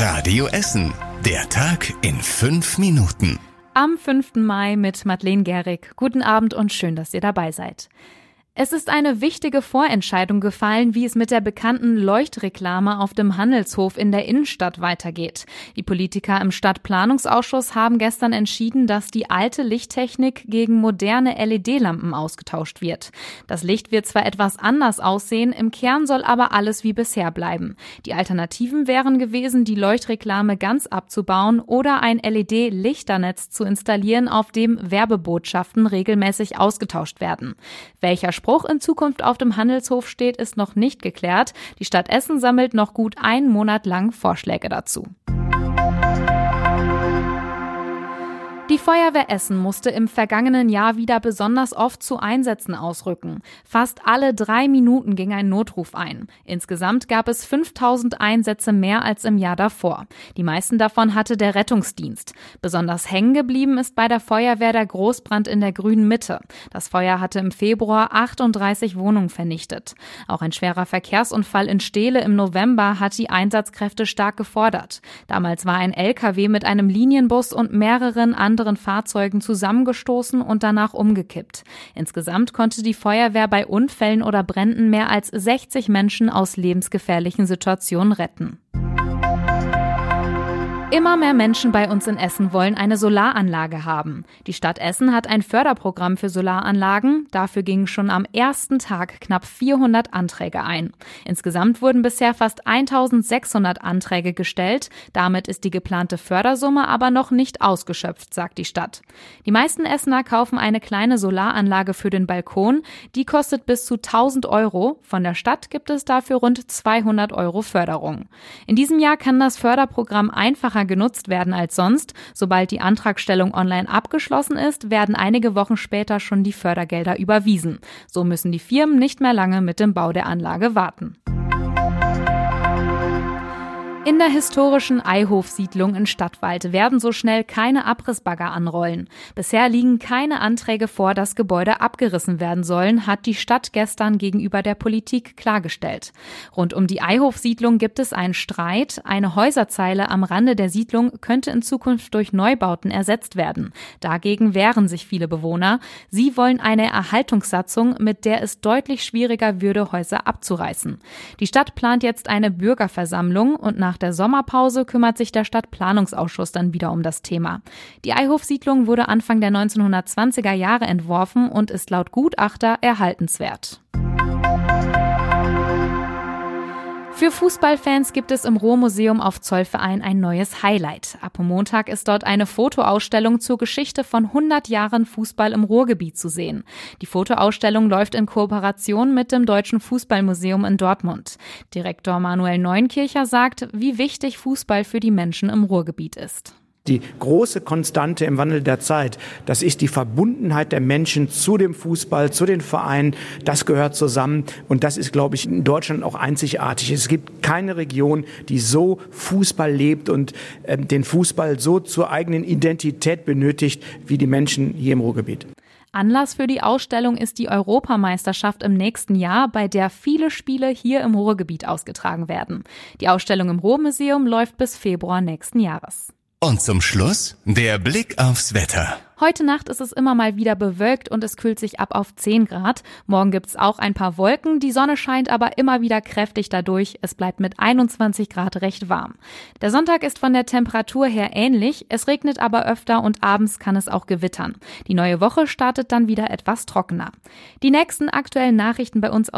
Radio Essen. Der Tag in fünf Minuten. Am 5. Mai mit Madeleine Gehrig. Guten Abend und schön, dass ihr dabei seid. Es ist eine wichtige Vorentscheidung gefallen, wie es mit der bekannten Leuchtreklame auf dem Handelshof in der Innenstadt weitergeht. Die Politiker im Stadtplanungsausschuss haben gestern entschieden, dass die alte Lichttechnik gegen moderne LED-Lampen ausgetauscht wird. Das Licht wird zwar etwas anders aussehen, im Kern soll aber alles wie bisher bleiben. Die Alternativen wären gewesen, die Leuchtreklame ganz abzubauen oder ein LED-Lichternetz zu installieren, auf dem Werbebotschaften regelmäßig ausgetauscht werden. Welcher Spruch in Zukunft auf dem Handelshof steht, ist noch nicht geklärt. Die Stadt Essen sammelt noch gut einen Monat lang Vorschläge dazu. Die Feuerwehr Essen musste im vergangenen Jahr wieder besonders oft zu Einsätzen ausrücken. Fast alle drei Minuten ging ein Notruf ein. Insgesamt gab es 5000 Einsätze mehr als im Jahr davor. Die meisten davon hatte der Rettungsdienst. Besonders hängen geblieben ist bei der Feuerwehr der Großbrand in der grünen Mitte. Das Feuer hatte im Februar 38 Wohnungen vernichtet. Auch ein schwerer Verkehrsunfall in Steele im November hat die Einsatzkräfte stark gefordert. Damals war ein LKW mit einem Linienbus und mehreren anderen anderen Fahrzeugen zusammengestoßen und danach umgekippt. Insgesamt konnte die Feuerwehr bei Unfällen oder Bränden mehr als 60 Menschen aus lebensgefährlichen Situationen retten. Immer mehr Menschen bei uns in Essen wollen eine Solaranlage haben. Die Stadt Essen hat ein Förderprogramm für Solaranlagen. Dafür gingen schon am ersten Tag knapp 400 Anträge ein. Insgesamt wurden bisher fast 1600 Anträge gestellt. Damit ist die geplante Fördersumme aber noch nicht ausgeschöpft, sagt die Stadt. Die meisten Essener kaufen eine kleine Solaranlage für den Balkon. Die kostet bis zu 1000 Euro. Von der Stadt gibt es dafür rund 200 Euro Förderung. In diesem Jahr kann das Förderprogramm einfacher einfacher genutzt werden als sonst. Sobald die Antragstellung online abgeschlossen ist, werden einige Wochen später schon die Fördergelder überwiesen. So müssen die Firmen nicht mehr lange mit dem Bau der Anlage warten. In der historischen Eihofsiedlung in Stadtwald werden so schnell keine Abrissbagger anrollen. Bisher liegen keine Anträge vor, dass Gebäude abgerissen werden sollen, hat die Stadt gestern gegenüber der Politik klargestellt. Rund um die Eihofsiedlung gibt es einen Streit. Eine Häuserzeile am Rande der Siedlung könnte in Zukunft durch Neubauten ersetzt werden. Dagegen wehren sich viele Bewohner. Sie wollen eine Erhaltungssatzung, mit der es deutlich schwieriger würde, Häuser abzureißen. Die Stadt plant jetzt eine Bürgerversammlung und nach der Sommerpause kümmert sich der Stadtplanungsausschuss dann wieder um das Thema. Die Eihofsiedlung wurde Anfang der 1920er Jahre entworfen und ist laut Gutachter erhaltenswert. Für Fußballfans gibt es im Ruhrmuseum auf Zollverein ein neues Highlight. Ab Montag ist dort eine Fotoausstellung zur Geschichte von 100 Jahren Fußball im Ruhrgebiet zu sehen. Die Fotoausstellung läuft in Kooperation mit dem Deutschen Fußballmuseum in Dortmund. Direktor Manuel Neunkircher sagt, wie wichtig Fußball für die Menschen im Ruhrgebiet ist die große Konstante im Wandel der Zeit. Das ist die Verbundenheit der Menschen zu dem Fußball, zu den Vereinen. Das gehört zusammen. Und das ist, glaube ich, in Deutschland auch einzigartig. Es gibt keine Region, die so Fußball lebt und äh, den Fußball so zur eigenen Identität benötigt wie die Menschen hier im Ruhrgebiet. Anlass für die Ausstellung ist die Europameisterschaft im nächsten Jahr, bei der viele Spiele hier im Ruhrgebiet ausgetragen werden. Die Ausstellung im Ruhrmuseum läuft bis Februar nächsten Jahres. Und zum Schluss der Blick aufs Wetter. Heute Nacht ist es immer mal wieder bewölkt und es kühlt sich ab auf 10 Grad. Morgen gibt's auch ein paar Wolken, die Sonne scheint aber immer wieder kräftig dadurch. Es bleibt mit 21 Grad recht warm. Der Sonntag ist von der Temperatur her ähnlich, es regnet aber öfter und abends kann es auch gewittern. Die neue Woche startet dann wieder etwas trockener. Die nächsten aktuellen Nachrichten bei uns aus